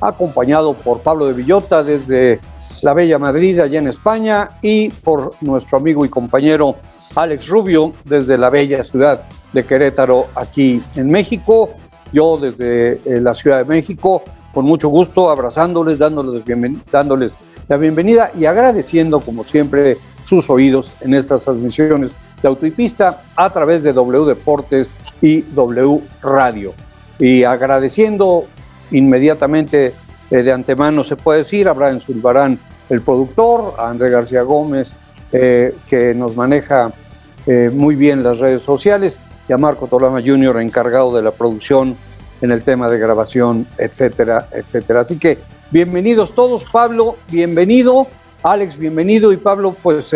acompañado por Pablo de Villota desde la Bella Madrid, allá en España, y por nuestro amigo y compañero Alex Rubio desde la Bella ciudad de Querétaro, aquí en México. Yo desde eh, la Ciudad de México, con mucho gusto, abrazándoles, dándoles, dándoles la bienvenida y agradeciendo, como siempre, sus oídos en estas transmisiones de Autopista a través de W Deportes y W Radio. Y agradeciendo inmediatamente eh, de antemano, se puede decir, a Brian Zulbarán, el productor, a André García Gómez, eh, que nos maneja eh, muy bien las redes sociales, y a Marco Tolama Jr., encargado de la producción en el tema de grabación, etcétera, etcétera. Así que bienvenidos todos, Pablo, bienvenido, Alex, bienvenido, y Pablo, pues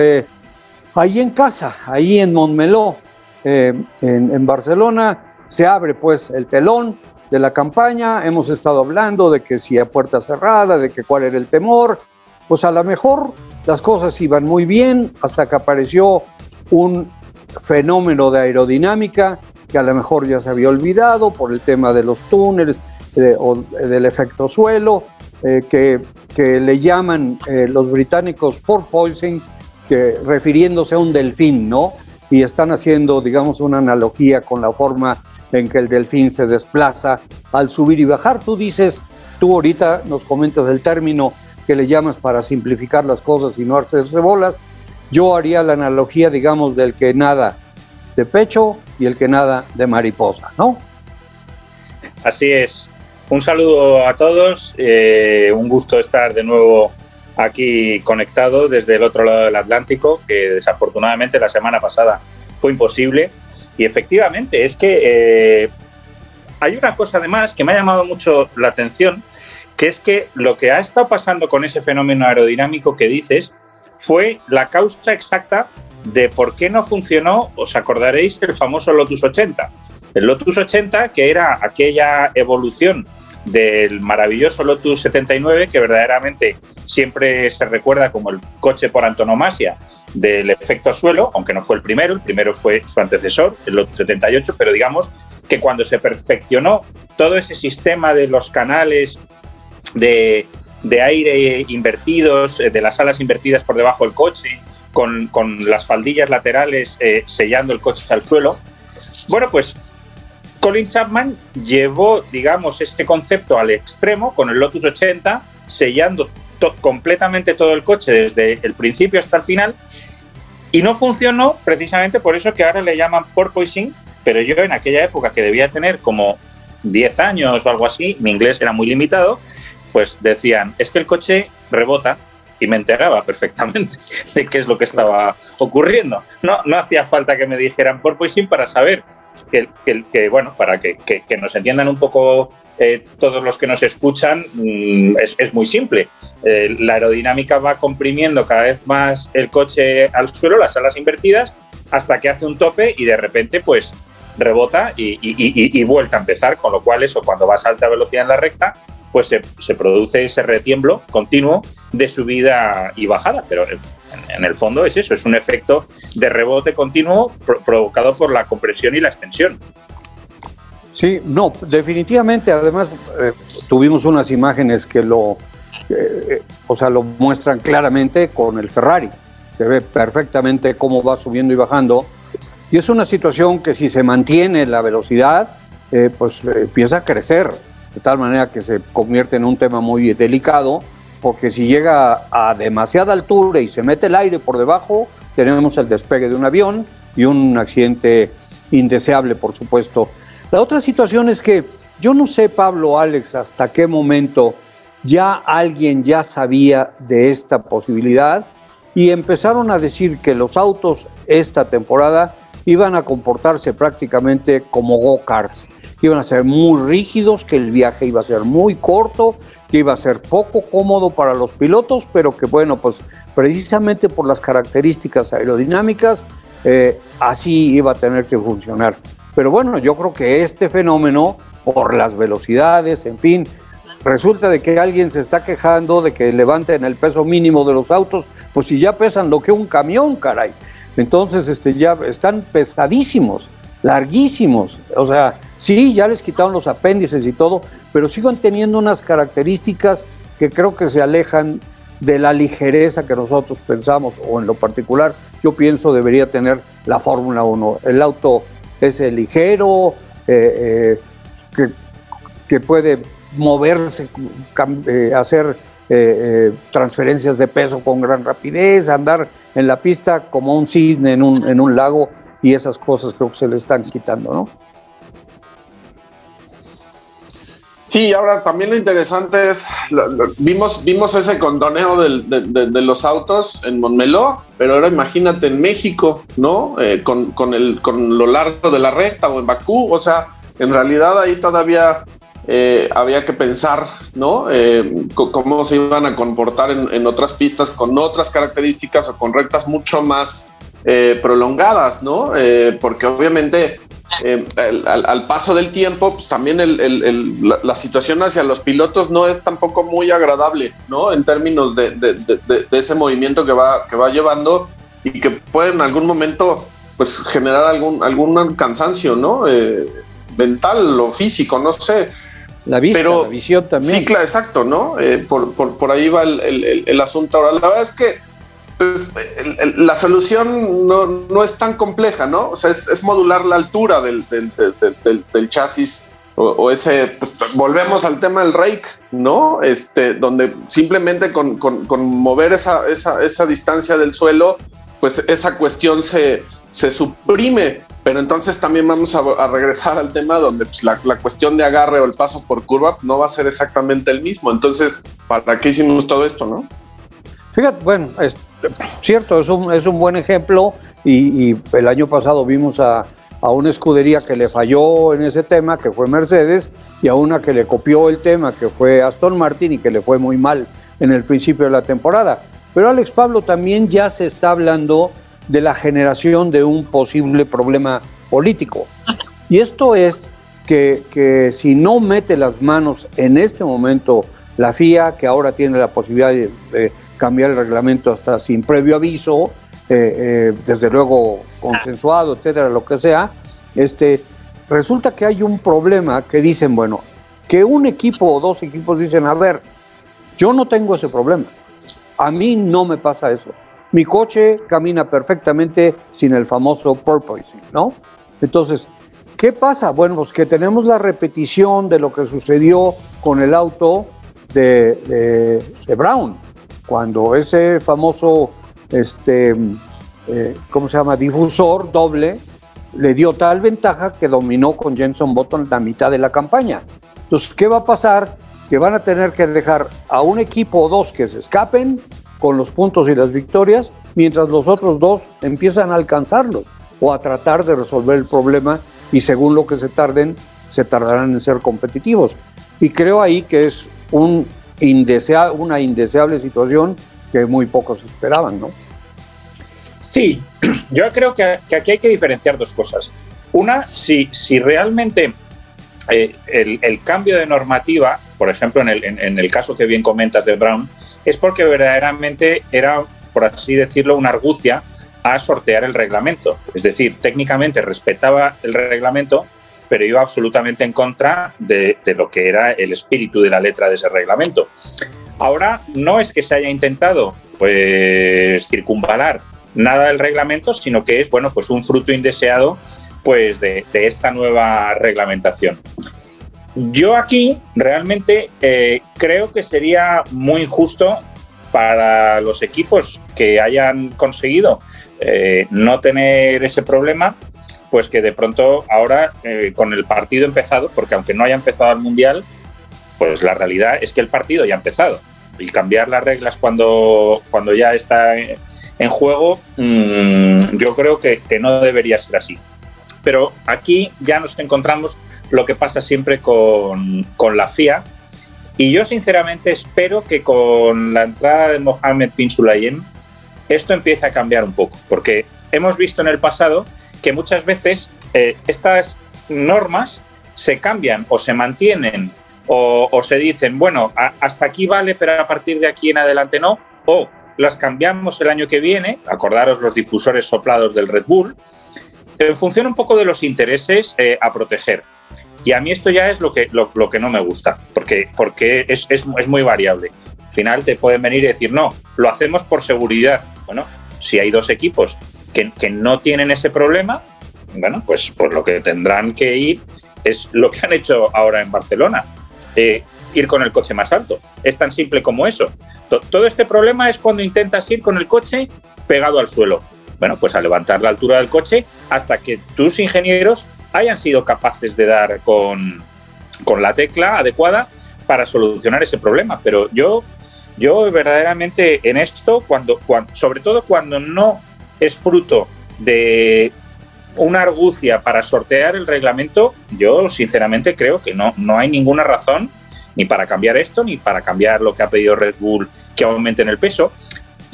ahí en casa, ahí en Montmeló, en, en Barcelona, se abre pues el telón, de la campaña, hemos estado hablando de que si a puerta cerrada, de que cuál era el temor, pues a lo mejor las cosas iban muy bien hasta que apareció un fenómeno de aerodinámica que a lo mejor ya se había olvidado por el tema de los túneles o del efecto suelo, eh, que, que, le llaman eh, los británicos porpoising, que refiriéndose a un delfín, ¿no? Y están haciendo, digamos, una analogía con la forma en que el delfín se desplaza al subir y bajar. Tú dices, tú ahorita nos comentas el término que le llamas para simplificar las cosas y no hacerse bolas. Yo haría la analogía, digamos, del que nada de pecho y el que nada de mariposa, ¿no? Así es. Un saludo a todos, eh, un gusto estar de nuevo aquí conectado desde el otro lado del Atlántico, que desafortunadamente la semana pasada fue imposible. Y efectivamente, es que eh, hay una cosa además que me ha llamado mucho la atención, que es que lo que ha estado pasando con ese fenómeno aerodinámico que dices fue la causa exacta de por qué no funcionó, os acordaréis, el famoso Lotus 80. El Lotus 80, que era aquella evolución del maravilloso Lotus 79, que verdaderamente siempre se recuerda como el coche por antonomasia del efecto suelo, aunque no fue el primero, el primero fue su antecesor, el Lotus 78, pero digamos que cuando se perfeccionó todo ese sistema de los canales de, aire invertidos, eh, de las alas invertidas por debajo del coche, con, las faldillas laterales eh, sellando el coche al suelo, bueno, pues Colin Chapman llevó, digamos, este concepto al extremo con el Lotus 80, sellando completamente todo el coche desde el principio hasta el final y no funcionó precisamente por eso que ahora le llaman porpoising, pero yo en aquella época que debía tener como 10 años o algo así, mi inglés era muy limitado, pues decían, es que el coche rebota y me enteraba perfectamente de qué es lo que estaba ocurriendo. No, no hacía falta que me dijeran porpoising para saber que, que, bueno, para que, que, nos entiendan un poco eh, todos los que nos escuchan, mm, es, es, muy simple. Eh, la aerodinámica va comprimiendo cada vez más el coche al suelo, las alas invertidas, hasta que hace un tope y de repente, pues rebota y, y, y, vuelta a empezar, con lo cual eso, cuando vas a alta velocidad en la recta, pues se, se produce ese retiemblo continuo de subida y bajada, pero en el fondo es eso, es un efecto de rebote continuo provocado por la compresión y la extensión. Sí, no, definitivamente. Además, eh, tuvimos unas imágenes que lo, eh, o sea, lo muestran claramente con el Ferrari. Se ve perfectamente cómo va subiendo y bajando. Y es una situación que si se mantiene la velocidad, eh, pues empieza a crecer, de tal manera que se convierte en un tema muy delicado porque si llega a demasiada altura y se mete el aire por debajo, tenemos el despegue de un avión y un accidente indeseable, por supuesto. La otra situación es que yo no sé, Pablo, Alex, hasta qué momento ya alguien ya sabía de esta posibilidad y empezaron a decir que los autos esta temporada iban a comportarse prácticamente como go-karts, iban a ser muy rígidos, que el viaje iba a ser muy corto, que iba a ser poco cómodo para los pilotos, pero que bueno, pues precisamente por las características aerodinámicas, eh, así iba a tener que funcionar. Pero bueno, yo creo que este fenómeno, por las velocidades, en fin, resulta de que alguien se está quejando de que levanten el peso mínimo de los autos, pues si ya pesan lo que un camión, caray. Entonces, este, ya están pesadísimos, larguísimos. O sea, sí, ya les quitaron los apéndices y todo, pero siguen teniendo unas características que creo que se alejan de la ligereza que nosotros pensamos, o en lo particular, yo pienso debería tener la Fórmula 1. El auto es ligero, eh, eh, que, que, puede moverse, eh, hacer transferencias de peso con gran rapidez, andar en la pista como un cisne en un, en un lago, y esas cosas creo que se le están quitando, ¿no? Sí, ahora también lo interesante es, vimos, vimos ese condoneo de, los autos en Montmeló, pero ahora imagínate en México, ¿no? Eh, con, con, el, con lo largo de la recta o en Bakú, o sea, en realidad ahí todavía eh, había que pensar, ¿no? Eh, cómo se iban a comportar en, en, otras pistas con otras características o con rectas mucho más prolongadas, ¿no? porque obviamente eh, al, paso del tiempo, pues también la, situación hacia los pilotos no es tampoco muy agradable, ¿no? En términos de, ese movimiento que va, que va llevando y que puede en algún momento, pues, generar algún, algún cansancio, ¿no? Eh, mental o físico, no sé. La vista, la visión también. Sí, claro, exacto, ¿no? Eh, por, por, ahí va el, asunto ahora. La verdad es que pues, la solución no, es tan compleja, ¿no? O sea, es, modular la altura del, chasis o, ese, pues, volvemos al tema del rake, ¿no? Este, donde simplemente con, mover esa, esa, distancia del suelo, pues esa cuestión se, se suprime. Pero entonces también vamos a, regresar al tema donde pues, la, la, cuestión de agarre o el paso por curva no va a ser exactamente el mismo. Entonces, ¿para qué hicimos todo esto, no? Fíjate, bueno, es cierto, es un, es un buen ejemplo y, el año pasado vimos a, una escudería que le falló en ese tema, que fue Mercedes, y a una que le copió el tema, que fue Aston Martin y que le fue muy mal en el principio de la temporada. Pero Alex Pablo también ya se está hablando de la generación de un posible problema político. Y esto es que, que si no mete las manos en este momento la FIA, que ahora tiene la posibilidad de cambiar el reglamento hasta sin previo aviso, eh, eh, desde luego consensuado, etcétera, lo que sea, este, resulta que hay un problema que dicen, bueno, que un equipo o dos equipos dicen, a ver, yo no tengo ese problema, a mí no me pasa eso. Mi coche camina perfectamente sin el famoso porpoising, ¿no? Entonces, ¿qué pasa? Bueno, pues que tenemos la repetición de lo que sucedió con el auto de, de Brown cuando ese famoso, este, eh, ¿cómo se llama?, difusor doble, le dio tal ventaja que dominó con Jenson Button la mitad de la campaña. Entonces, ¿qué va a pasar? Que van a tener que dejar a un equipo o dos que se escapen con los puntos y las victorias, mientras los otros dos empiezan a alcanzarlos o a tratar de resolver el problema y según lo que se tarden, se tardarán en ser competitivos. Y creo ahí que es un una indeseable situación que muy pocos esperaban, ¿no? Sí, yo creo que, aquí hay que diferenciar dos cosas. Una, si, si realmente eh, el, cambio de normativa, por ejemplo, en el, en el caso que bien comentas de Brown, es porque verdaderamente era, por así decirlo, una argucia a sortear el reglamento. Es decir, técnicamente respetaba el reglamento, pero iba absolutamente en contra de, lo que era el espíritu de la letra de ese reglamento. Ahora no es que se haya intentado pues circunvalar nada del reglamento, sino que es bueno pues un fruto indeseado pues de, esta nueva reglamentación. Yo aquí realmente eh, creo que sería muy injusto para los equipos que hayan conseguido eh, no tener ese problema pues que de pronto ahora eh, con el partido empezado, porque aunque no haya empezado el Mundial, pues la realidad es que el partido ya ha empezado. Y cambiar las reglas cuando, cuando ya está en juego, mm, yo creo que, no debería ser así. Pero aquí ya nos encontramos lo que pasa siempre con, la FIA Y yo sinceramente espero que con la entrada de Mohamed Bin Sulayem esto empiece a cambiar un poco, porque hemos visto en el pasado que muchas veces eh, estas normas se cambian o se mantienen o, se dicen, bueno, hasta aquí vale, pero a partir de aquí en adelante no, o las cambiamos el año que viene, acordaros los difusores soplados del Red Bull, en función un poco de los intereses eh, a proteger. Y a mí esto ya es lo que, lo, que no me gusta, porque, porque es, es, es, muy variable. Al final te pueden venir y decir, no, lo hacemos por seguridad. Bueno, si hay dos equipos que, no tienen ese problema, bueno, pues, pues lo que tendrán que ir es lo que han hecho ahora en Barcelona. Eh, ir con el coche más alto. Es tan simple como eso. Todo este problema es cuando intentas ir con el coche pegado al suelo. Bueno, pues a levantar la altura del coche hasta que tus ingenieros hayan sido capaces de dar con, la tecla adecuada para solucionar ese problema. Pero yo, yo verdaderamente en esto, cuando, sobre todo cuando no es fruto de una argucia para sortear el reglamento, yo sinceramente creo que no, no hay ninguna razón ni para cambiar esto, ni para cambiar lo que ha pedido Red Bull que aumenten el peso.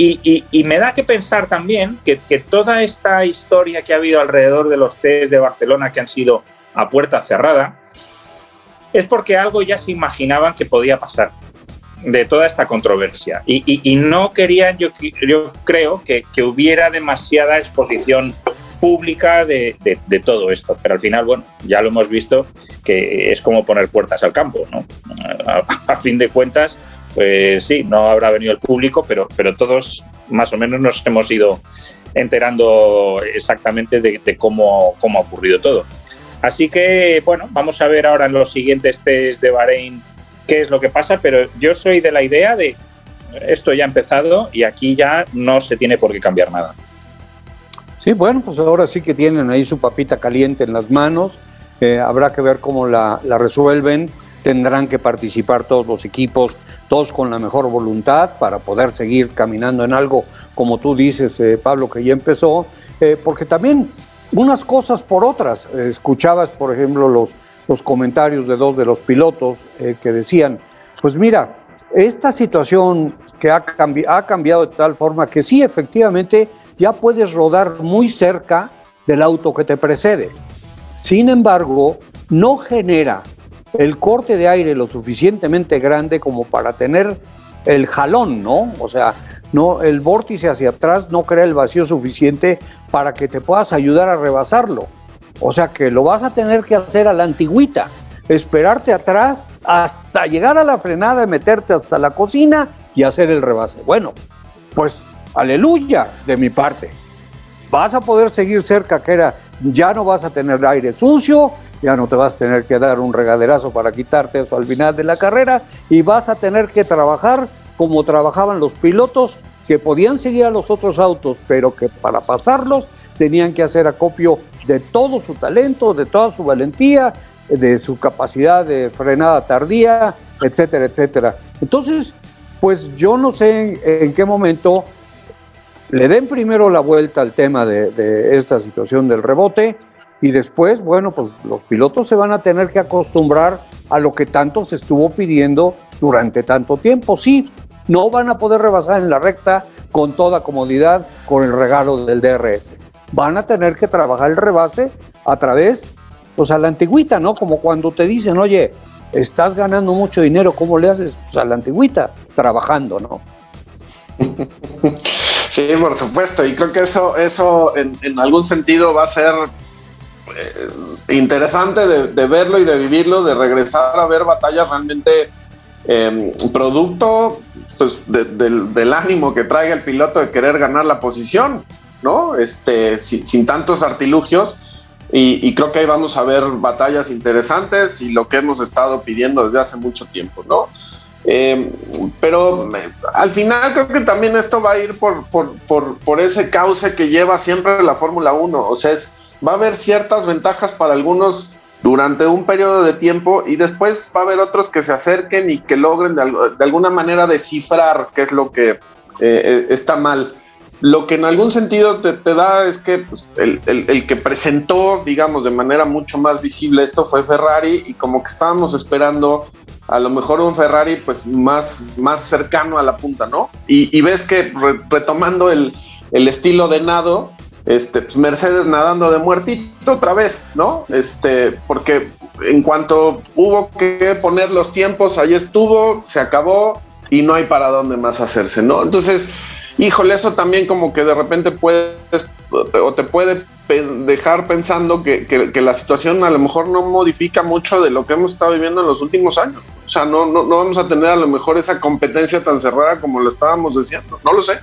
Y, me da que pensar también que, toda esta historia que ha habido alrededor de los test de Barcelona que han sido a puerta cerrada, es porque algo ya se imaginaban que podía pasar de toda esta controversia. Y, no querían, yo, yo creo, que, hubiera demasiada exposición pública de, todo esto. Pero al final, bueno, ya lo hemos visto que es como poner puertas al campo, ¿no? a fin de cuentas, pues sí, no habrá venido el público, pero, pero todos más o menos nos hemos ido enterando exactamente de, cómo, cómo, ha ocurrido todo. Así que, bueno, vamos a ver ahora en los siguientes test de Bahrein qué es lo que pasa, pero yo soy de la idea de esto ya ha empezado y aquí ya no se tiene por qué cambiar nada. Sí, bueno, pues ahora sí que tienen ahí su papita caliente en las manos, eh, habrá que ver cómo la, la resuelven, tendrán que participar todos los equipos todos con la mejor voluntad para poder seguir caminando en algo, como tú dices, eh, Pablo, que ya empezó, eh, porque también unas cosas por otras. Escuchabas, por ejemplo, los, los comentarios de dos de los pilotos que decían, pues mira, esta situación que ha, ha cambiado de tal forma que sí, efectivamente, ya puedes rodar muy cerca del auto que te precede. Sin embargo, no genera el corte de aire lo suficientemente grande como para tener el jalón, ¿no? O sea, no, el vórtice hacia atrás no crea el vacío suficiente para que te puedas ayudar a rebasarlo. O sea que lo vas a tener que hacer a la antigüita, esperarte atrás hasta llegar a la frenada, meterte hasta la cocina y hacer el rebase. Bueno, pues aleluya de mi parte. Vas a poder seguir cerca, que era, ya no vas a tener aire sucio, ya no te vas a tener que dar un regaderazo para quitarte eso al final de la carrera y vas a tener que trabajar como trabajaban los pilotos que podían seguir a los otros autos, pero que para pasarlos tenían que hacer acopio de todo su talento, de toda su valentía, de su capacidad de frenada tardía, etcétera, etcétera. Entonces, pues yo no sé en, qué momento le den primero la vuelta al tema de, esta situación del rebote, y después, bueno, pues los pilotos se van a tener que acostumbrar a lo que tanto se estuvo pidiendo durante tanto tiempo. Sí, no van a poder rebasar en la recta con toda comodidad con el regalo del DRS. Van a tener que trabajar el rebase a través, pues a la antigüita, ¿no? Como cuando te dicen, oye, estás ganando mucho dinero, ¿cómo le haces? Pues a la antigüita, trabajando, ¿no? Sí, por supuesto, y creo que eso, eso en, en algún sentido va a ser eh, interesante de, verlo y de vivirlo, de regresar a ver batallas realmente em, producto pues, del, ánimo que traiga el piloto de querer ganar la posición, ¿no? Este, sin, tantos artilugios. Y, creo que ahí vamos a ver batallas interesantes y lo que hemos estado pidiendo desde hace mucho tiempo, ¿no? Em, pero eh, al final creo que también esto va a ir por, por, por, por ese cauce que lleva siempre la Fórmula 1. O sea, es va a haber ciertas ventajas para algunos durante un periodo de tiempo y después va a haber otros que se acerquen y que logren de, alguna manera descifrar qué es lo que eh, eh, está mal. Lo que en algún sentido te, da es que pues, el, que presentó, digamos, de manera mucho más visible esto fue Ferrari y como que estábamos esperando a lo mejor un Ferrari pues más, más cercano a la punta, ¿no? Y, ves que retomando el, estilo de nado, este, pues Mercedes nadando de muertito otra vez, ¿no? Este, porque en cuanto hubo que poner los tiempos, ahí estuvo, se acabó y no hay para dónde más hacerse, ¿no? Entonces, híjole, eso también como que de repente puedes o te puede dejar pensando que, la situación a lo mejor no modifica mucho de lo que hemos estado viviendo en los últimos años. O sea, no, no, no vamos a tener a lo mejor esa competencia tan cerrada como lo estábamos diciendo. No lo sé.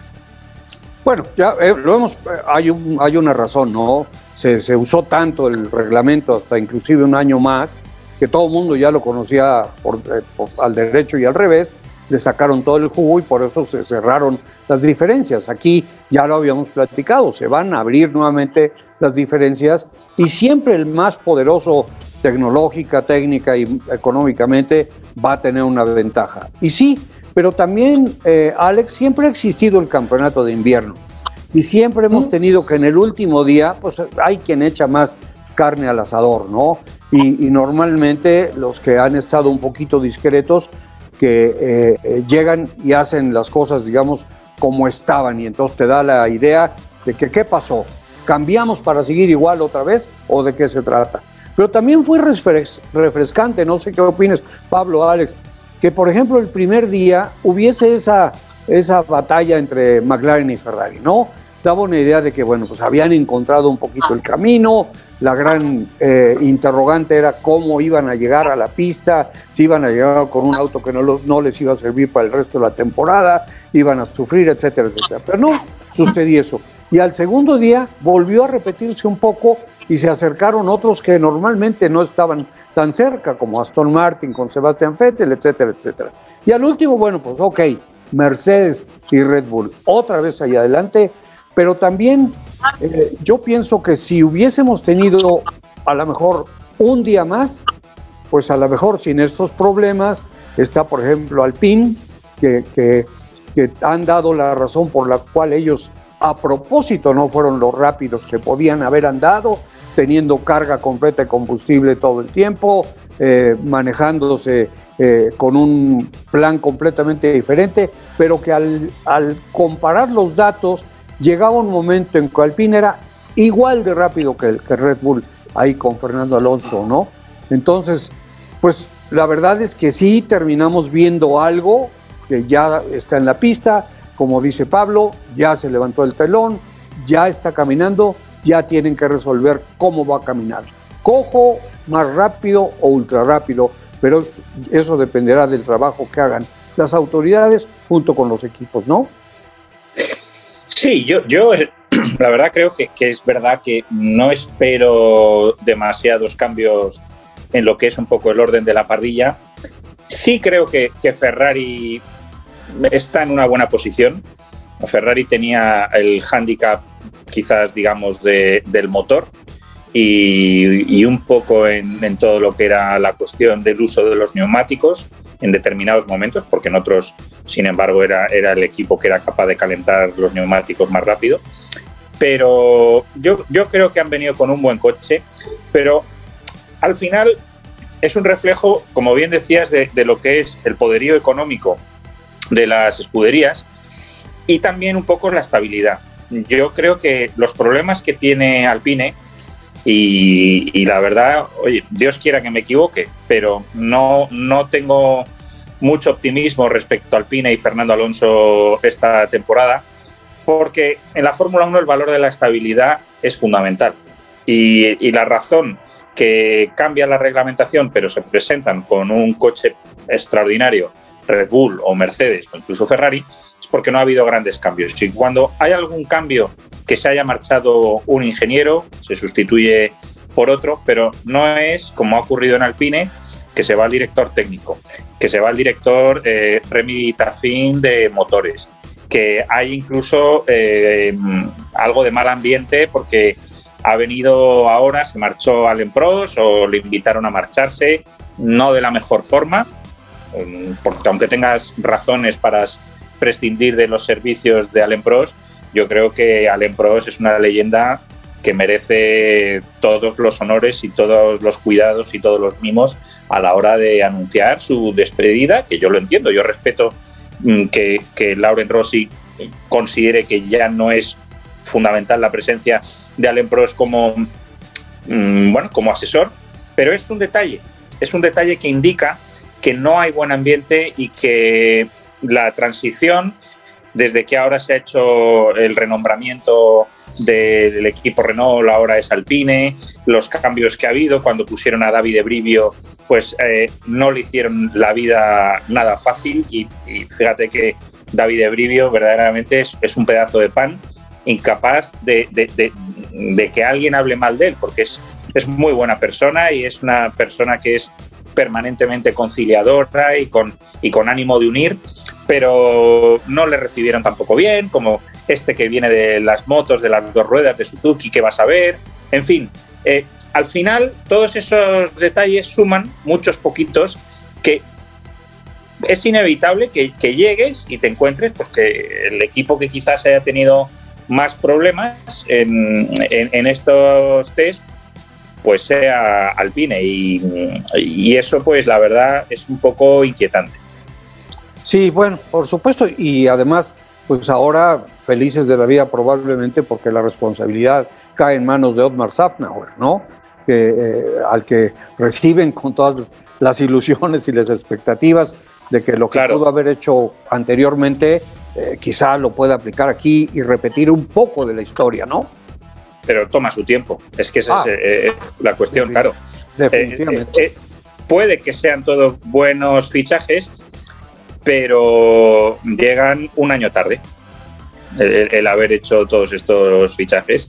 Bueno, ya eh, lo hemos, eh, hay, un, hay una razón, ¿no? Se, se, usó tanto el reglamento hasta inclusive un año más, que todo el mundo ya lo conocía por, eh, al derecho y al revés, le sacaron todo el jugo y por eso se cerraron las diferencias. Aquí ya lo habíamos platicado, se van a abrir nuevamente las diferencias y siempre el más poderoso tecnológica, técnica y económicamente va a tener una ventaja. Y sí, pero también, eh, Alex, siempre ha existido el campeonato de invierno y siempre hemos tenido que en el último día, pues hay quien echa más carne al asador, ¿no? Y, y normalmente los que han estado un poquito discretos, que eh, llegan y hacen las cosas, digamos, como estaban y entonces te da la idea de que qué pasó, cambiamos para seguir igual otra vez o de qué se trata. Pero también fue refrescante, no sé qué opinas, Pablo, Alex, que por ejemplo el primer día hubiese esa, esa batalla entre McLaren y Ferrari, ¿no? Daba una idea de que, bueno, pues habían encontrado un poquito el camino, la gran eh, interrogante era cómo iban a llegar a la pista, si iban a llegar con un auto que no, no les iba a servir para el resto de la temporada, iban a sufrir, etcétera, etcétera. Pero no sucedió eso. Y al segundo día volvió a repetirse un poco y se acercaron otros que normalmente no estaban tan cerca, como Aston Martin con Sebastian Vettel, etcétera, etcétera. Y al último, bueno, pues ok, Mercedes y Red Bull otra vez ahí adelante, pero también eh, yo pienso que si hubiésemos tenido a lo mejor un día más, pues a lo mejor sin estos problemas, está por ejemplo Alpine, que, que han dado la razón por la cual ellos a propósito no fueron los rápidos que podían haber andado, teniendo carga completa de combustible todo el tiempo, eh, manejándose eh, con un plan completamente diferente, pero que al, comparar los datos llegaba un momento en que Alpine era igual de rápido que, el, que Red Bull ahí con Fernando Alonso, ¿no? Entonces, pues la verdad es que sí terminamos viendo algo que ya está en la pista, como dice Pablo, ya se levantó el telón, ya está caminando, ya tienen que resolver cómo va a caminar. Cojo, más rápido o ultra rápido, pero eso dependerá del trabajo que hagan las autoridades junto con los equipos, ¿no? Sí, yo, yo la verdad creo que, es verdad que no espero demasiados cambios en lo que es un poco el orden de la parrilla. Sí creo que, que Ferrari está en una buena posición. Ferrari tenía el handicap quizás, digamos, del motor y, un poco en, todo lo que era la cuestión del uso de los neumáticos en determinados momentos, porque en otros, sin embargo, era, era el equipo que era capaz de calentar los neumáticos más rápido. Pero yo, yo creo que han venido con un buen coche, pero al final es un reflejo, como bien decías, de, de lo que es el poderío económico de las escuderías y también un poco la estabilidad. Yo creo que los problemas que tiene Alpine, y, la verdad, oye, Dios quiera que me equivoque, pero no, no tengo mucho optimismo respecto a Alpine y Fernando Alonso esta temporada, porque en la Fórmula 1 el valor de la estabilidad es fundamental. Y, y la razón que cambia la reglamentación, pero se presentan con un coche extraordinario Red Bull o Mercedes o incluso Ferrari, es porque no ha habido grandes cambios. Y cuando hay algún cambio que se haya marchado un ingeniero, se sustituye por otro, pero no es como ha ocurrido en Alpine, que se va el director técnico, que se va el director eh, Remy Tafin de motores, que hay incluso eh, algo de mal ambiente porque ha venido ahora, se marchó al Pros o le invitaron a marcharse, no de la mejor forma, porque aunque tengas razones para prescindir de los servicios de Allen Pros, yo creo que Allen Pros es una leyenda que merece todos los honores y todos los cuidados y todos los mimos a la hora de anunciar su despedida, que yo lo entiendo, yo respeto mm, que, que Lauren Rossi considere que ya no es fundamental la presencia de Allen Prost como, mm, bueno, como asesor, pero es un detalle, es un detalle que indica que no hay buen ambiente y que la transición, desde que ahora se ha hecho el renombramiento del equipo Renault, ahora es Alpine, los cambios que ha habido cuando pusieron a David Brivio, pues eh, no le hicieron la vida nada fácil y, fíjate que David Brivio verdaderamente es, un pedazo de pan incapaz de, que alguien hable mal de él, porque es, muy buena persona y es una persona que es permanentemente conciliadora y con, y con ánimo de unir, pero no le recibieron tampoco bien, como este que viene de las motos, de las dos ruedas de Suzuki, que vas a ver, en fin. Eh, al final, todos esos detalles suman, muchos poquitos, que es inevitable que, llegues y te encuentres pues, que el equipo que quizás haya tenido más problemas en, en estos test pues sea Alpine y, eso pues la verdad es un poco inquietante. Sí, bueno, por supuesto y además pues ahora felices de la vida probablemente porque la responsabilidad cae en manos de Otmar Safnauer, ¿no? Eh, al que reciben con todas las ilusiones y las expectativas de que lo que pudo haber hecho anteriormente eh, quizá lo pueda aplicar aquí y repetir un poco de la historia, ¿no? pero toma su tiempo. Es que esa es, ah. eh, la cuestión, claro. Definitivamente. Puede que sean todos buenos fichajes, pero llegan un año tarde. El, haber hecho todos estos fichajes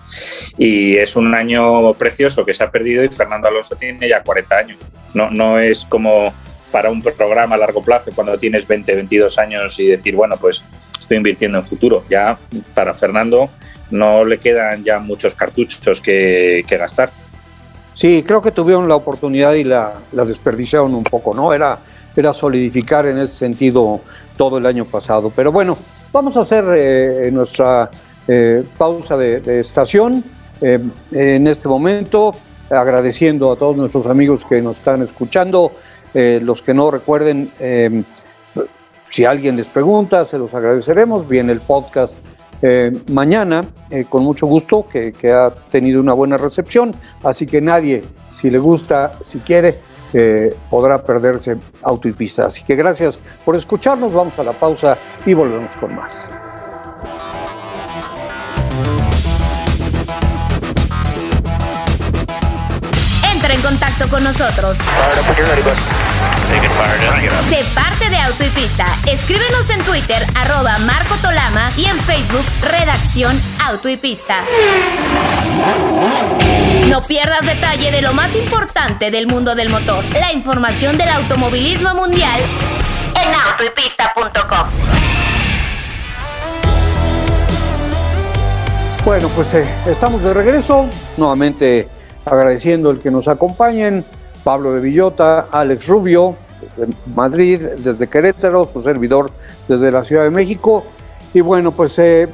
y es un año precioso que se ha perdido y Fernando Alonso tiene ya 40 años. No, no es como para un programa a largo plazo cuando tienes 20, 22 años y decir, bueno, pues estoy invirtiendo en futuro. Ya para Fernando no le quedan ya muchos cartuchos que, gastar. Sí, creo que tuvieron la oportunidad y la, desperdiciaron un poco, ¿no? Era, era solidificar en ese sentido todo el año pasado. Pero bueno, vamos a hacer eh, nuestra eh, pausa de, estación eh, en este momento, agradeciendo a todos nuestros amigos que nos están escuchando. los que no recuerden, si alguien les pregunta, se los agradeceremos. Viene el podcast eh, mañana, eh, con mucho gusto, que, ha tenido una buena recepción, así que nadie, si le gusta, si quiere, eh, podrá perderse auto y pista. Así que gracias por escucharnos, vamos a la pausa y volvemos con más. Entra en contacto con nosotros. Sé parte de Auto y Pista. Escríbenos en Twitter, arroba Marco Tolama y en Facebook, Redacción Auto y Pista. No pierdas detalle de lo más importante del mundo del motor. La información del automovilismo mundial en autoypista.com. Bueno, pues eh, estamos de regreso. Nuevamente agradeciendo el que nos acompañen. Pablo de Villota, Alex Rubio, desde Madrid, desde Querétaro, su servidor desde la Ciudad de México. Y bueno, pues eh,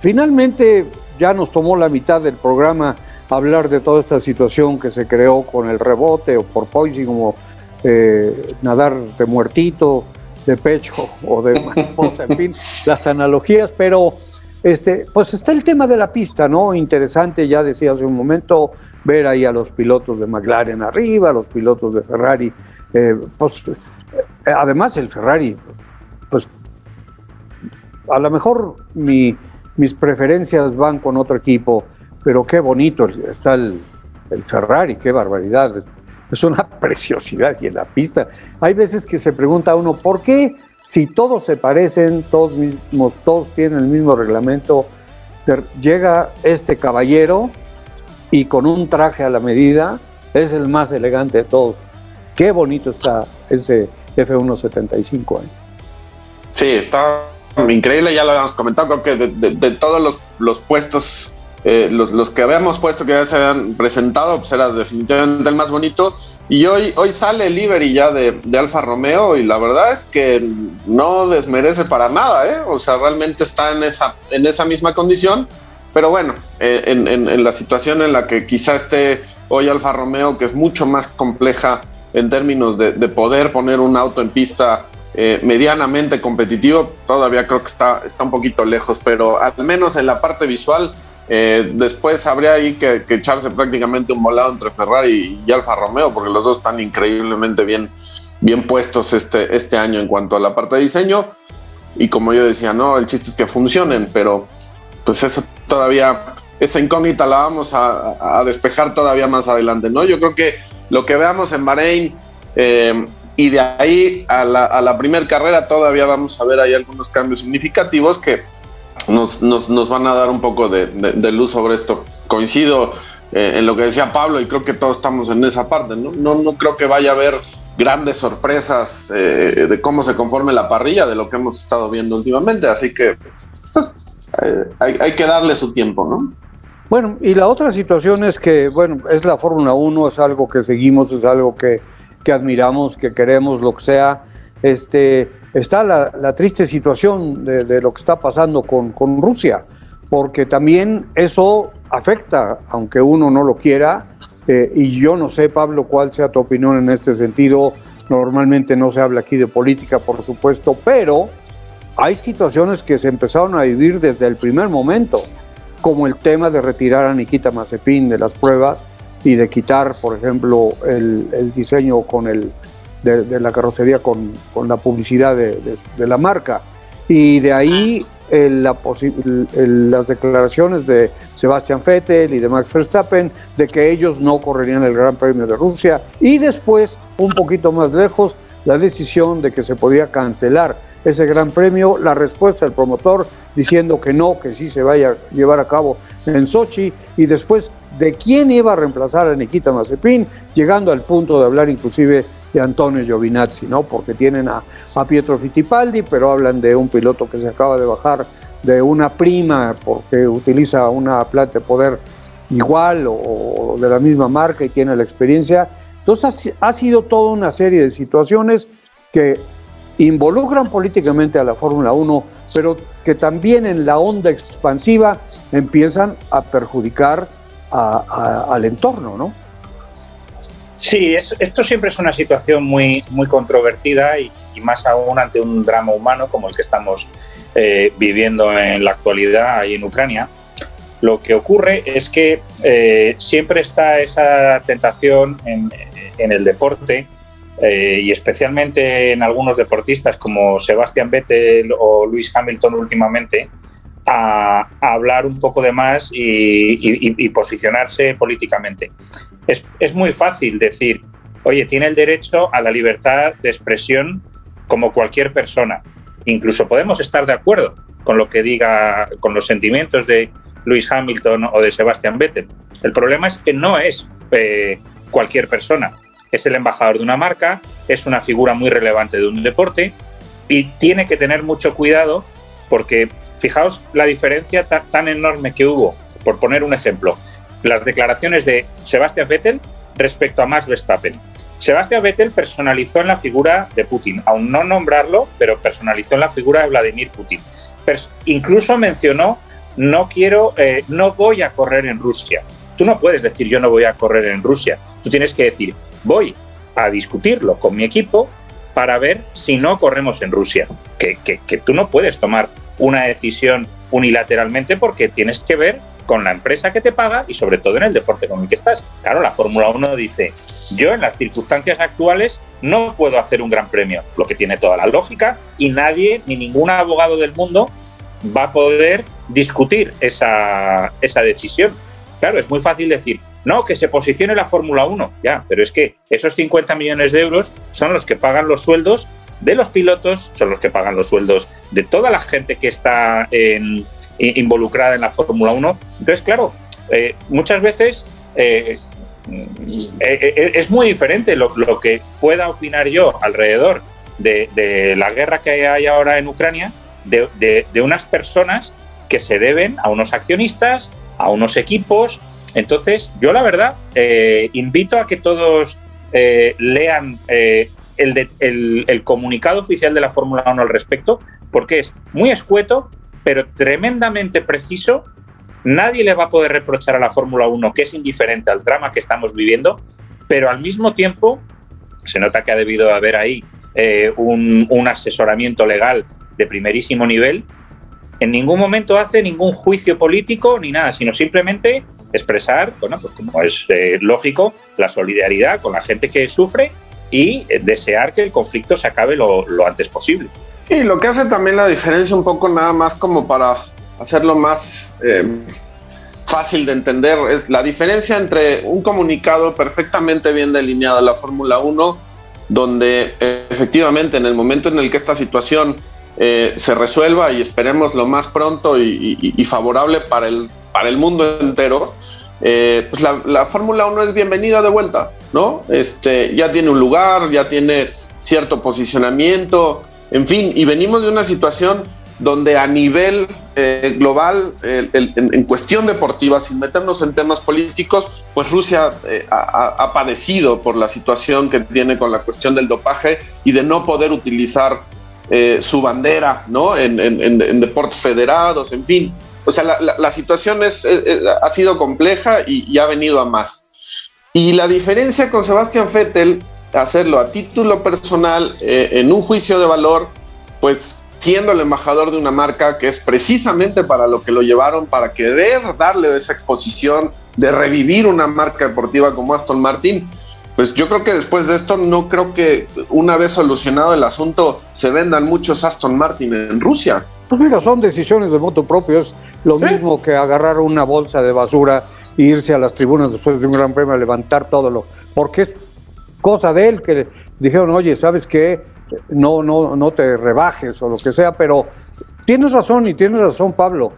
finalmente ya nos tomó la mitad del programa hablar de toda esta situación que se creó con el rebote o por poison, como eh, nadar de muertito, de pecho o de mariposa, en fin, las analogías, pero este, pues está el tema de la pista, ¿no? Interesante, ya decía hace un momento, ver ahí a los pilotos de McLaren arriba, a los pilotos de Ferrari. Eh, pues, eh, además, el Ferrari, pues a lo mejor mis preferencias van con otro equipo, pero qué bonito está el, Ferrari, qué barbaridad. Es una preciosidad y en la pista. Hay veces que se pregunta uno, ¿por qué si todos se parecen, todos mismos, todos tienen el mismo reglamento, llega este caballero y con un traje a la medida, es el más elegante de todos. Qué bonito está ese F175. ¿eh? Sí, está increíble, ya lo habíamos comentado, creo que de, todos los, puestos, eh, los, que habíamos puesto que ya se habían presentado, pues era definitivamente el más bonito. Y hoy, hoy sale el livery ya de, de, Alfa Romeo y la verdad es que no desmerece para nada, ¿eh? O sea, realmente está en esa, en esa misma condición pero bueno, eh, en, la situación en la que quizá esté hoy Alfa Romeo, que es mucho más compleja en términos de, poder poner un auto en pista eh, medianamente competitivo, todavía creo que está, está un poquito lejos, pero al menos en la parte visual, eh, después habría ahí que, echarse prácticamente un volado entre Ferrari y, Alfa Romeo, porque los dos están increíblemente bien, bien puestos este, este año en cuanto a la parte de diseño. Y como yo decía, no, el chiste es que funcionen, pero pues eso todavía, esa incógnita la vamos a, despejar todavía más adelante, ¿no? Yo creo que lo que veamos en Bahrein eh, y de ahí a la, a primera carrera todavía vamos a ver ahí algunos cambios significativos que nos, nos, van a dar un poco de, luz sobre esto. Coincido eh, en lo que decía Pablo y creo que todos estamos en esa parte, ¿no? No, no creo que vaya a haber grandes sorpresas eh, de cómo se conforme la parrilla de lo que hemos estado viendo últimamente, así que pues, eh, hay, que darle su tiempo, ¿no? Bueno, y la otra situación es que, bueno, es la Fórmula 1, es algo que seguimos, es algo que, que admiramos, que queremos, lo que sea. Este, está la, triste situación de, lo que está pasando con, Rusia, porque también eso afecta, aunque uno no lo quiera, eh, y yo no sé, Pablo, cuál sea tu opinión en este sentido. Normalmente no se habla aquí de política, por supuesto, pero hay situaciones que se empezaron a vivir desde el primer momento, como el tema de retirar a Nikita Mazepin de las pruebas y de quitar, por ejemplo, el, diseño con el, de, la carrocería con, con la publicidad de, de, la marca. Y de ahí la las declaraciones de Sebastian Vettel y de Max Verstappen de que ellos no correrían el Gran Premio de Rusia. Y después, un poquito más lejos, la decisión de que se podía cancelar ese gran premio, la respuesta del promotor diciendo que no, que sí se vaya a llevar a cabo en Sochi y después de quién iba a reemplazar a Nikita Mazepin, llegando al punto de hablar inclusive de Antonio Giovinazzi, ¿no? Porque tienen a, a Pietro Fittipaldi, pero hablan de un piloto que se acaba de bajar de una prima porque utiliza una planta de poder igual o, de la misma marca y tiene la experiencia. Entonces ha sido toda una serie de situaciones que involucran políticamente a la Fórmula 1, pero que también en la onda expansiva empiezan a perjudicar al entorno, ¿no? Sí, esto siempre es una situación muy, muy controvertida y, más aún ante un drama humano como el que estamos eh, viviendo en la actualidad ahí en Ucrania. Lo que ocurre es que eh, siempre está esa tentación en, en el deporte eh, y especialmente en algunos deportistas como Sebastián Vettel o Luis Hamilton últimamente, a, hablar un poco de más y, posicionarse políticamente. Es, es, muy fácil decir, oye, tiene el derecho a la libertad de expresión como cualquier persona. Incluso podemos estar de acuerdo con lo que diga, con los sentimientos de Luis Hamilton o de Sebastián Vettel. El problema es que no es eh, cualquier persona es el embajador de una marca, es una figura muy relevante de un deporte y tiene que tener mucho cuidado porque fijaos la diferencia tan, enorme que hubo, por poner un ejemplo, las declaraciones de Sebastián Vettel respecto a Max Verstappen. Sebastián Vettel personalizó en la figura de Putin, aún no nombrarlo, pero personalizó en la figura de Vladimir Putin. incluso mencionó no quiero, eh, no voy a correr en Rusia. Tú no puedes decir yo no voy a correr en Rusia. Tú tienes que decir voy a discutirlo con mi equipo para ver si no corremos en Rusia. Que, que, tú no puedes tomar una decisión unilateralmente porque tienes que ver con la empresa que te paga y sobre todo en el deporte con el que estás. Claro, la Fórmula 1 dice, yo en las circunstancias actuales no puedo hacer un gran premio, lo que tiene toda la lógica y nadie, ni ningún abogado del mundo va a poder discutir esa, esa decisión. Claro, es muy fácil decir, no, que se posicione la Fórmula 1, ya, pero es que esos 50 millones de euros son los que pagan los sueldos de los pilotos, son los que pagan los sueldos de toda la gente que está involucrada en la Fórmula 1. Entonces, claro, eh, muchas veces eh, eh, es muy diferente lo, que pueda opinar yo alrededor de, la guerra que hay ahora en Ucrania de, de unas personas que se deben a unos accionistas, a unos equipos, entonces, yo la verdad eh, invito a que todos eh, lean eh, el, comunicado oficial de la Fórmula 1 al respecto, porque es muy escueto, pero tremendamente preciso nadie le va a poder reprochar a la Fórmula 1 que es indiferente al drama que estamos viviendo, pero al mismo tiempo se nota que ha debido haber ahí un asesoramiento legal de primerísimo nivel. En ningún momento hace ningún juicio político ni nada, sino simplemente expresar, bueno, pues como es eh, lógico, la solidaridad con la gente que sufre y eh, desear que el conflicto se acabe lo, lo antes posible. Sí, lo que hace también la diferencia un poco nada más como para hacerlo más eh, fácil de entender es la diferencia entre un comunicado perfectamente bien delineado de la Fórmula 1, donde eh, efectivamente en el momento en el que esta situación eh, se resuelva y esperemos lo más pronto y, y, y favorable para el, para el mundo entero, eh, pues la, la Fórmula 1 es bienvenida de vuelta, ¿no? Este, ya tiene un lugar, ya tiene cierto posicionamiento, en fin, y venimos de una situación donde a nivel eh, global, el, en, en, cuestión deportiva, sin meternos en temas políticos, pues Rusia eh, ha, ha, padecido por la situación que tiene con la cuestión del dopaje y de no poder utilizar eh, su bandera ¿no? En, en, deportes federados, en fin. O sea, la, la, la situación es, eh, ha sido compleja y, y, ha venido a más. Y la diferencia con Sebastián Vettel, hacerlo a título personal, eh, en un juicio de valor, pues siendo el embajador de una marca que es precisamente para lo que lo llevaron, para querer darle esa exposición de revivir una marca deportiva como Aston Martin, pues yo creo que después de esto no creo que una vez solucionado el asunto se vendan muchos Aston Martin en Rusia. Pues mira, son decisiones de moto propio, es lo ¿Sí? mismo que agarrar una bolsa de basura e irse a las tribunas después de un gran premio a levantar todo lo, porque es cosa de él que dijeron, oye, ¿sabes qué? no, no, no te rebajes o lo que sea, pero tienes razón y tienes razón Pablo,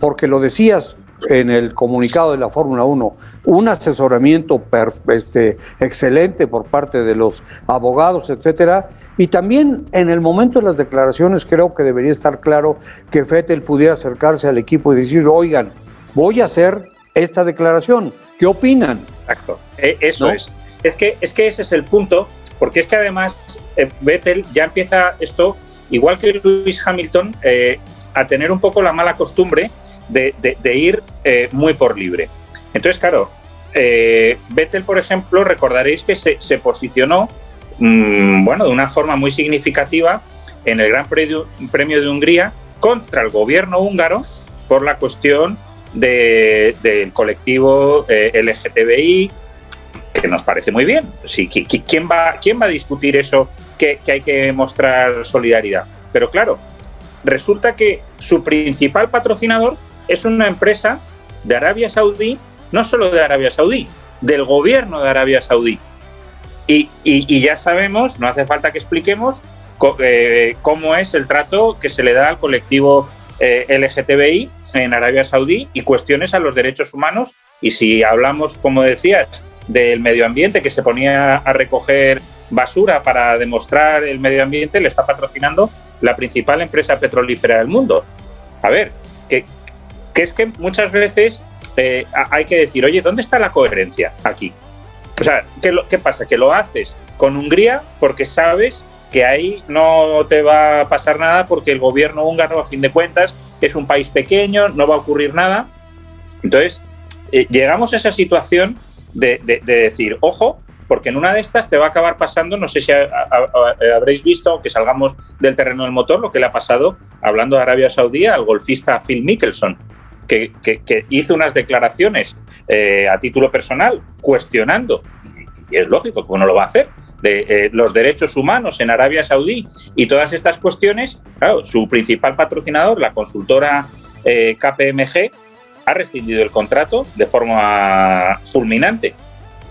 porque lo decías en el comunicado de la Fórmula 1, un asesoramiento per, este, excelente por parte de los abogados, etcétera, y también en el momento de las declaraciones creo que debería estar claro que Fettel pudiera acercarse al equipo y decir, oigan, voy a hacer esta declaración, ¿qué opinan? Exacto, e, eso ¿No? es. Es que, es que ese es el punto porque es que además eh, Vettel ya empieza esto, igual que Lewis Hamilton, eh, a tener un poco la mala costumbre de, de, de ir eh, muy por libre. Entonces, claro, eh, Vettel, por ejemplo, recordaréis que se, se posicionó, mmm, bueno, de una forma muy significativa en el Gran Premio, de Hungría contra el gobierno húngaro por la cuestión de, del colectivo eh, LGTBI, que nos parece muy bien. Sí, ¿quién, va, ¿Quién va a discutir eso que, que hay que mostrar solidaridad? Pero claro, resulta que su principal patrocinador es una empresa de Arabia Saudí, no solo de Arabia Saudí, del gobierno de Arabia Saudí. Y, ya sabemos, no hace falta que expliquemos eh, cómo es el trato que se le da al colectivo eh, LGTBI en Arabia Saudí y cuestiones a los derechos humanos. Y si hablamos, como decías, del medio ambiente que se ponía a recoger basura para demostrar el medio ambiente, le está patrocinando la principal empresa petrolífera del mundo. A ver, que, que es que muchas veces eh, hay que decir, oye, ¿dónde está la coherencia aquí? O sea, ¿qué, lo, ¿qué pasa? Que lo haces con Hungría porque sabes que ahí no te va a pasar nada porque el gobierno húngaro, a fin de cuentas, es un país pequeño, no va a ocurrir nada. Entonces, eh, llegamos a esa situación de, de, de, decir, ojo, porque en una de estas te va a acabar pasando, no sé si a, a, a, habréis visto, aunque salgamos del terreno del motor, lo que le ha pasado, hablando de Arabia Saudí, al golfista Phil Mickelson, que, que, que hizo unas declaraciones eh, a título personal cuestionando, y es lógico que uno lo va a hacer, de eh, los derechos humanos en Arabia Saudí y todas estas cuestiones, claro, su principal patrocinador, la consultora eh, KPMG, ha rescindido el contrato de forma fulminante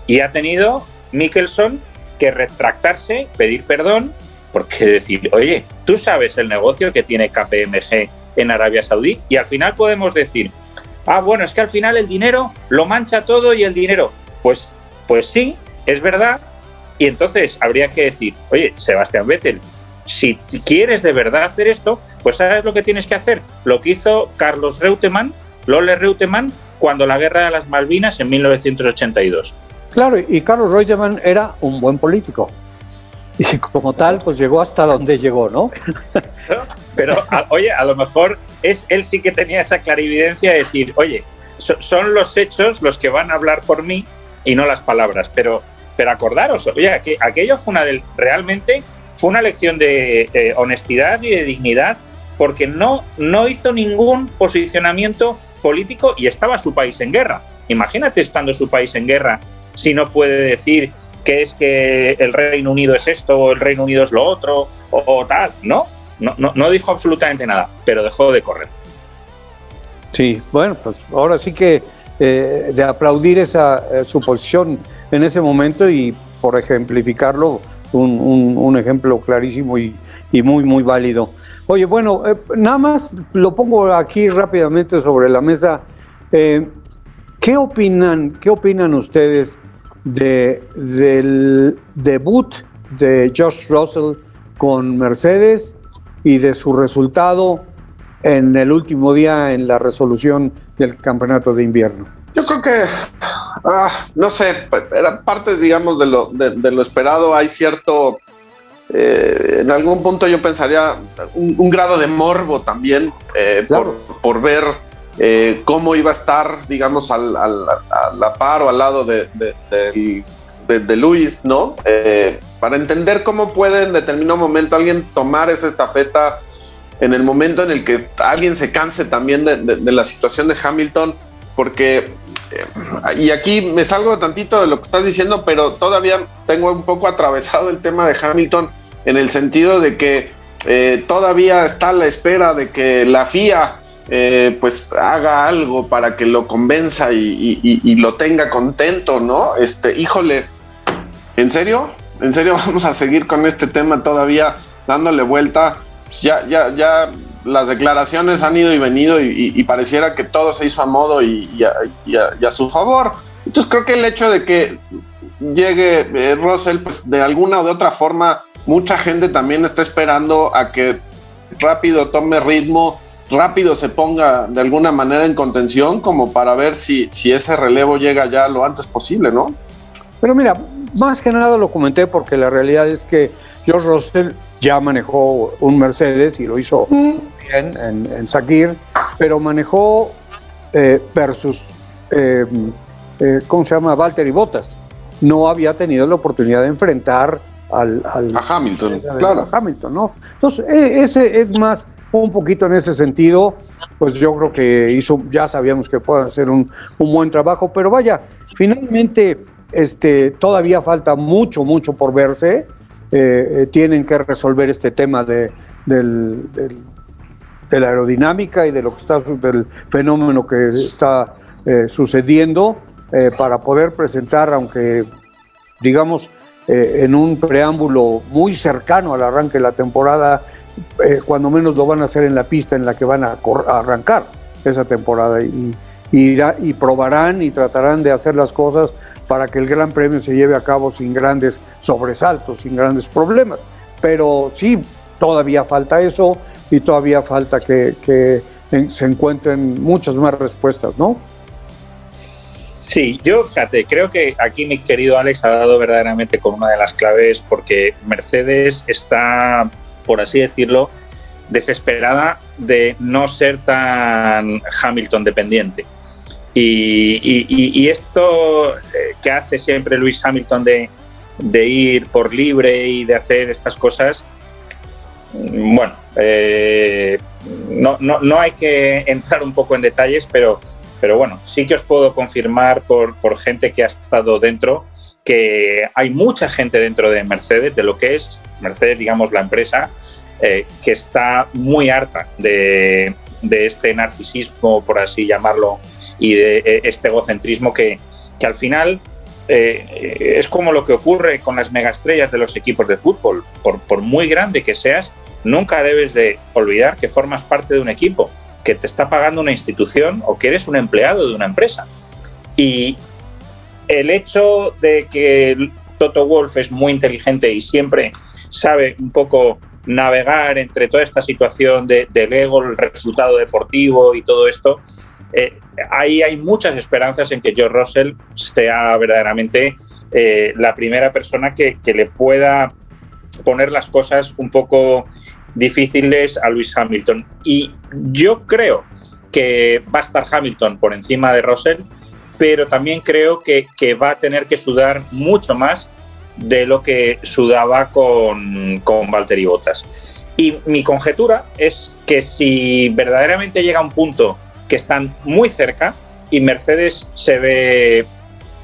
y ha tenido Mickelson que retractarse, pedir perdón, porque decir, oye, tú sabes el negocio que tiene KPMG en Arabia Saudí. Y al final podemos decir, ah, bueno, es que al final el dinero lo mancha todo y el dinero, pues, pues sí, es verdad, y entonces habría que decir, oye, Sebastián Vettel, si quieres de verdad hacer esto, pues sabes lo que tienes que hacer, lo que hizo Carlos Reutemann, Lolle Reutemann, cuando la guerra de las Malvinas en 1982. Claro, y Carlos Reutemann era un buen político. Y como tal, pues llegó hasta donde llegó, ¿no? Pero, oye, a lo mejor es, él sí que tenía esa clarividencia de decir, oye, son los hechos los que van a hablar por mí y no las palabras. Pero, pero acordaros, oye, aquello fue una del, realmente fue una lección de honestidad y de dignidad porque no, no hizo ningún posicionamiento político y estaba su país en guerra. Imagínate estando su país en guerra si no puede decir que es que el Reino Unido es esto o el Reino Unido es lo otro o, tal. No, no, no, dijo absolutamente nada, pero dejó de correr. Sí, bueno, pues ahora sí que eh, de aplaudir esa eh, su posición en ese momento y por ejemplificarlo, un, ejemplo clarísimo y, muy, muy válido. Oye, bueno, eh, nada más lo pongo aquí rápidamente sobre la mesa. ¿Qué opinan, qué opinan ustedes de, del debut de Josh Russell con Mercedes y de su resultado en el último día en la resolución del campeonato de invierno? Yo creo que, ah, no sé, era parte, digamos, de lo, de, lo esperado. Hay cierto, eh, en algún punto yo pensaría, un, grado de morbo también eh, por, por ver eh, cómo iba a estar, digamos, al, a la par o al lado de, de, Luis, ¿no? Eh, para entender cómo puede en determinado momento alguien tomar esa estafeta en el momento en el que alguien se canse también de, la situación de Hamilton, porque, eh, y aquí me salgo tantito de lo que estás diciendo, pero todavía tengo un poco atravesado el tema de Hamilton en el sentido de que todavía está a la espera de que la FIA eh, pues haga algo para que lo convenza y, lo tenga contento, ¿no? Este, híjole, ¿en serio? ¿En serio vamos a seguir con este tema todavía dándole vuelta? Pues ya, ya, ya las declaraciones han ido y venido y, pareciera que todo se hizo a modo y, a, su favor. Entonces creo que el hecho de que llegue eh, Russell, pues de alguna o de otra forma, mucha gente también está esperando a que rápido tome ritmo rápido se ponga de alguna manera en contención como para ver si, si ese relevo llega ya lo antes posible, ¿no? Pero mira, más que nada lo comenté porque la realidad es que George Russell ya manejó un Mercedes y lo hizo mm. bien en, en Sakir, pero manejó eh, versus, eh, eh, ¿cómo se llama? Valtteri Bottas. No había tenido la oportunidad de enfrentar al, a Hamilton, claro. Hamilton, ¿no? Entonces, e, ese es más un poquito en ese sentido, pues yo creo que hizo, ya sabíamos que puede hacer un, buen trabajo, pero vaya, finalmente este, todavía falta mucho, mucho por verse. Eh, eh, tienen que resolver este tema de, del, de la aerodinámica y de lo que está del fenómeno que está eh, sucediendo para poder presentar, aunque digamos en un preámbulo muy cercano al arranque de la temporada, eh, cuando menos lo van a hacer en la pista en la que van a, arrancar esa temporada y, probarán y tratarán de hacer las cosas para que el Gran Premio se lleve a cabo sin grandes sobresaltos, sin grandes problemas. Pero sí, todavía falta eso y todavía falta que, que se encuentren muchas más respuestas, ¿no? Sí, yo fíjate, creo que aquí mi querido Alex ha dado verdaderamente con una de las claves porque Mercedes está por así decirlo, desesperada de no ser tan Hamilton dependiente. Y, esto eh, que hace siempre Luis Hamilton de, ir por libre y de hacer estas cosas, mm, bueno, eh, no, no, hay que entrar un poco en detalles, pero, pero bueno, sí que os puedo confirmar por, por gente que ha estado dentro que hay mucha gente dentro de Mercedes, de lo que es Mercedes, digamos, la empresa, eh, que está muy harta de, este narcisismo, por así llamarlo, y de eh, este egocentrismo que, que al final eh, es como lo que ocurre con las megaestrellas de los equipos de fútbol. Por, por muy grande que seas, nunca debes de olvidar que formas parte de un equipo, que te está pagando una institución o que eres un empleado de una empresa. Y, el hecho de que Toto Wolf es muy inteligente y siempre sabe un poco navegar entre toda esta situación de, del ego, el resultado deportivo y todo esto, eh, ahí hay muchas esperanzas en que George Russell sea verdaderamente eh, la primera persona que, le pueda poner las cosas un poco difíciles a Luis Hamilton. Y yo creo que va a estar Hamilton por encima de Russell, pero también creo que, que va a tener que sudar mucho más de lo que sudaba con, con Valtteri Bottas. Y mi conjetura es que si verdaderamente llega a un punto que están muy cerca y Mercedes se ve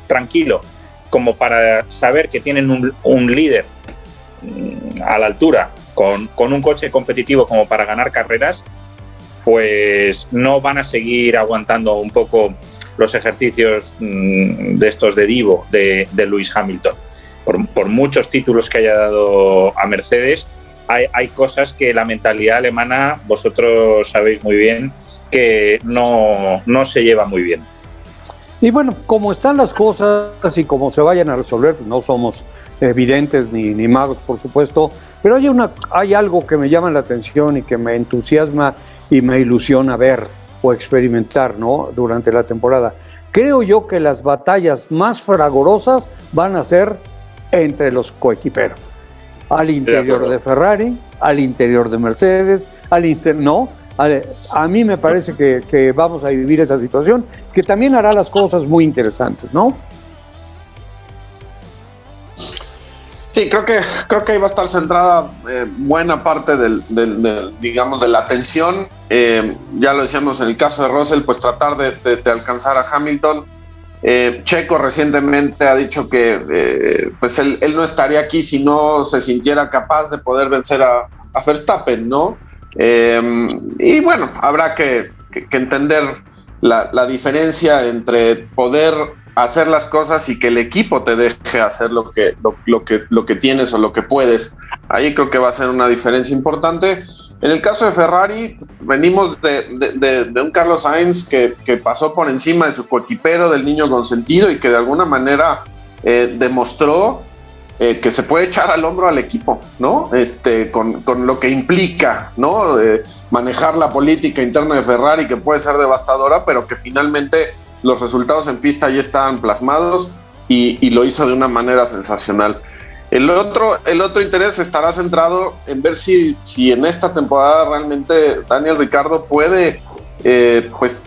tranquilo como para saber que tienen un, un líder mm, a la altura con, con, un coche competitivo como para ganar carreras, pues no van a seguir aguantando un poco los ejercicios mm, de estos de Divo de, de Lewis Hamilton. Por, por, muchos títulos que haya dado a Mercedes, hay, hay, cosas que la mentalidad alemana, vosotros sabéis muy bien, que no, no se lleva muy bien. Y bueno, como están las cosas y como se vayan a resolver, pues no somos evidentes ni, ni magos, por supuesto, pero hay, una, hay algo que me llama la atención y que me entusiasma y me ilusiona ver o experimentar ¿no? durante la temporada. Creo yo que las batallas más fragorosas van a ser entre los coequiperos, al interior de, Ferrari, al interior de Mercedes, al inter no, a, mí me parece que, que, vamos a vivir esa situación, que también hará las cosas muy interesantes, ¿no? Sí, creo que, creo que ahí va a estar centrada eh, buena parte del, digamos, de la atención. Eh, ya lo decíamos en el caso de Russell, pues tratar de, alcanzar a Hamilton. Eh, Checo recientemente ha dicho que pues él, no estaría aquí si no se sintiera capaz de poder vencer a, Verstappen, ¿no? Y bueno, habrá que, entender la, diferencia entre poder hacer las cosas y que el equipo te deje hacer lo que, lo, que, lo que tienes o lo que puedes. Ahí creo que va a ser una diferencia importante. En el caso de Ferrari, venimos de, de, de un Carlos Sainz que, que, pasó por encima de su coequipero, del niño consentido, y que de alguna manera eh, demostró eh, que se puede echar al hombro al equipo, ¿no? Este, con, con lo que implica, ¿no? Eh, manejar la política interna de Ferrari, que puede ser devastadora, pero que finalmente los resultados en pista ya estaban plasmados y, lo hizo de una manera sensacional. El otro, el otro interés estará centrado en ver si, si en esta temporada realmente Daniel Ricardo puede eh, pues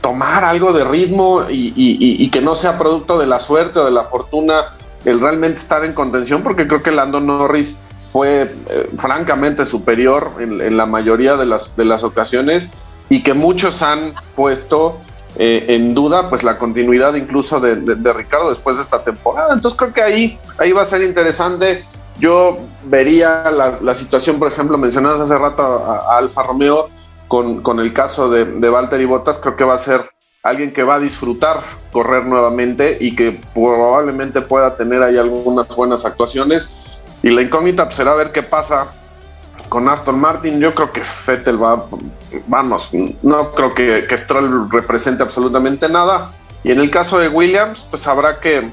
tomar algo de ritmo y, que no sea producto de la suerte o de la fortuna el realmente estar en contención, porque creo que Lando Norris fue eh, francamente superior en, en, la mayoría de las, de las ocasiones y que muchos han puesto eh, en duda pues la continuidad incluso de, Ricardo después de esta temporada. Entonces creo que ahí, ahí va a ser interesante. Yo vería la, situación, por ejemplo, mencionadas hace rato a, a Alfa Romeo con, con, el caso de, de Valtteri Bottas, creo que va a ser alguien que va a disfrutar correr nuevamente y que probablemente pueda tener ahí algunas buenas actuaciones. Y la incógnita pues, será ver qué pasa con Aston Martin. Yo creo que Vettel va, vamos, no creo que, que Stroll represente absolutamente nada. Y en el caso de Williams, pues habrá que,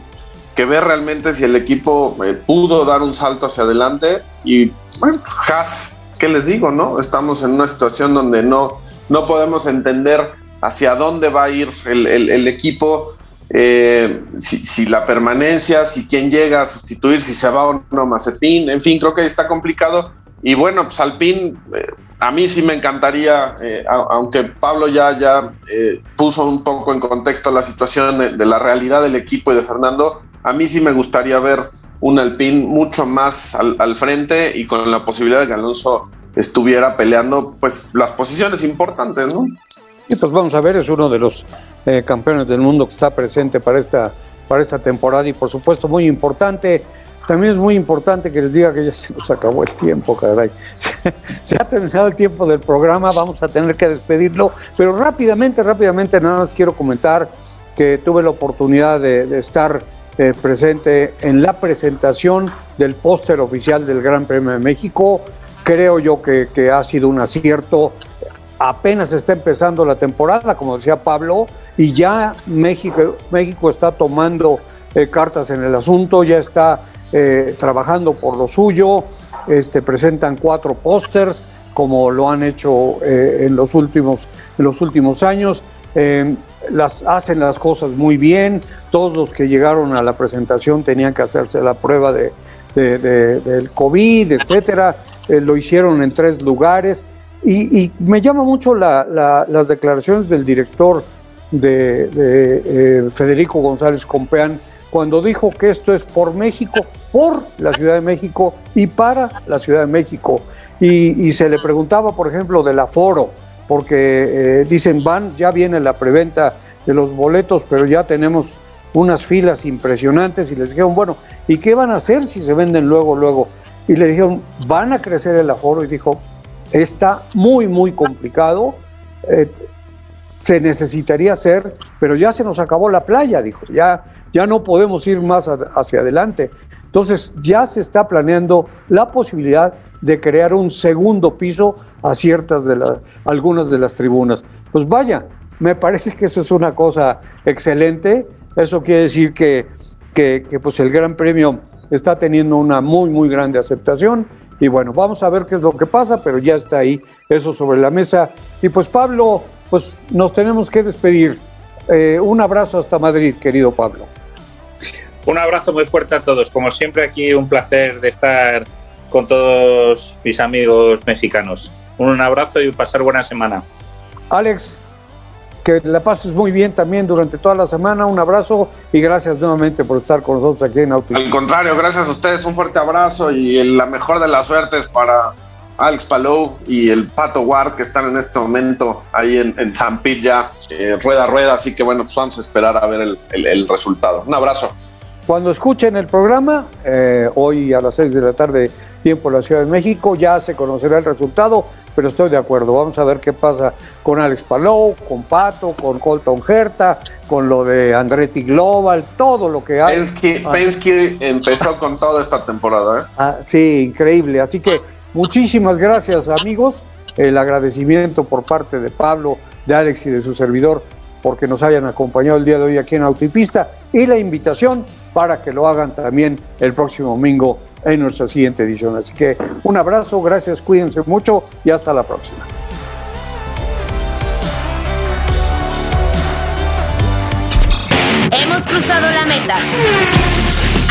que ver realmente si el equipo eh, pudo dar un salto hacia adelante. Y bueno, pues Haas, ¿qué les digo? no Estamos en una situación donde no, no podemos entender hacia dónde va a ir el, equipo, eh, si, si, la permanencia, si quién llega a sustituir, si se va o no Mazepin, en fin, creo que está complicado. Y bueno, pues Alpín, eh, a mí sí me encantaría, eh, aunque Pablo ya, ya eh, puso un poco en contexto la situación de, de, la realidad del equipo y de Fernando, a mí sí me gustaría ver un Alpín mucho más al, al frente y con la posibilidad de que Alonso estuviera peleando pues las posiciones importantes, ¿no? Y pues vamos a ver, es uno de los eh, campeones del mundo que está presente para esta, para esta temporada y por supuesto muy importante. También es muy importante que les diga que ya se nos acabó el tiempo, caray. Se, ha terminado el tiempo del programa, vamos a tener que despedirlo, pero rápidamente, rápidamente nada más quiero comentar que tuve la oportunidad de, estar eh, presente en la presentación del póster oficial del Gran Premio de México. Creo yo que, que ha sido un acierto apenas está empezando la temporada, como decía Pablo, y ya México, México está tomando eh, cartas en el asunto, ya está eh, trabajando por lo suyo, este, presentan cuatro pósters, como lo han hecho eh, en, los últimos, en los últimos años. Eh, las, hacen las cosas muy bien, todos los que llegaron a la presentación tenían que hacerse la prueba de, del COVID, etcétera. Lo hicieron en tres lugares. Y, me llama mucho las declaraciones del director de, Federico González Compeán cuando dijo que esto es por México, por la Ciudad de México y para la Ciudad de México. Y, se le preguntaba, por ejemplo, del aforo, porque eh, dicen, van, ya viene la preventa de los boletos, pero ya tenemos unas filas impresionantes y les dijeron, bueno, ¿y qué van a hacer si se venden luego, luego? Y le dijeron, van a crecer el aforo y dijo, está muy, muy complicado, eh, se necesitaría hacer, pero ya se nos acabó la playa, dijo, ya, ya no podemos ir más hacia adelante. Entonces ya se está planeando la posibilidad de crear un segundo piso a ciertas de las, algunas de las tribunas. Pues vaya, me parece que eso es una cosa excelente. Eso quiere decir que, que, pues el Gran Premio está teniendo una muy, muy grande aceptación. Y bueno, vamos a ver qué es lo que pasa, pero ya está ahí eso sobre la mesa. Y pues Pablo, pues nos tenemos que despedir. Eh, un abrazo hasta Madrid, querido Pablo. Un abrazo muy fuerte a todos. Como siempre aquí un placer de estar con todos mis amigos mexicanos. Un abrazo y pasar buena semana. Alex, que la pases muy bien también durante toda la semana. Un abrazo y gracias nuevamente por estar con nosotros aquí en Auto. Al contrario, gracias a ustedes. Un fuerte abrazo y la mejor de las suertes para Alex Palou y el Pato Ward que están en este momento ahí en, San Pete ya, eh, rueda a rueda. Así que bueno, pues vamos a esperar a ver el, resultado. Un abrazo. Cuando escuchen el programa, eh, hoy a las 6 de la tarde tiempo en la Ciudad de México. Ya se conocerá el resultado, pero estoy de acuerdo. Vamos a ver qué pasa con Alex Palou, con Pato, con Colton Herta, con lo de Andretti Global, todo lo que hay. Penske, ah. empezó con toda esta temporada. ¿eh? Ah, sí, increíble. Así que muchísimas gracias, amigos. El agradecimiento por parte de Pablo, de Alex y de su servidor porque nos hayan acompañado el día de hoy aquí en Autopista y la invitación para que lo hagan también el próximo domingo en nuestra siguiente edición. Así que un abrazo, gracias, cuídense mucho y hasta la próxima. Hemos cruzado la meta.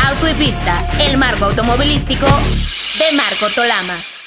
Auto y pista, el marco automovilístico de Marco Tolama.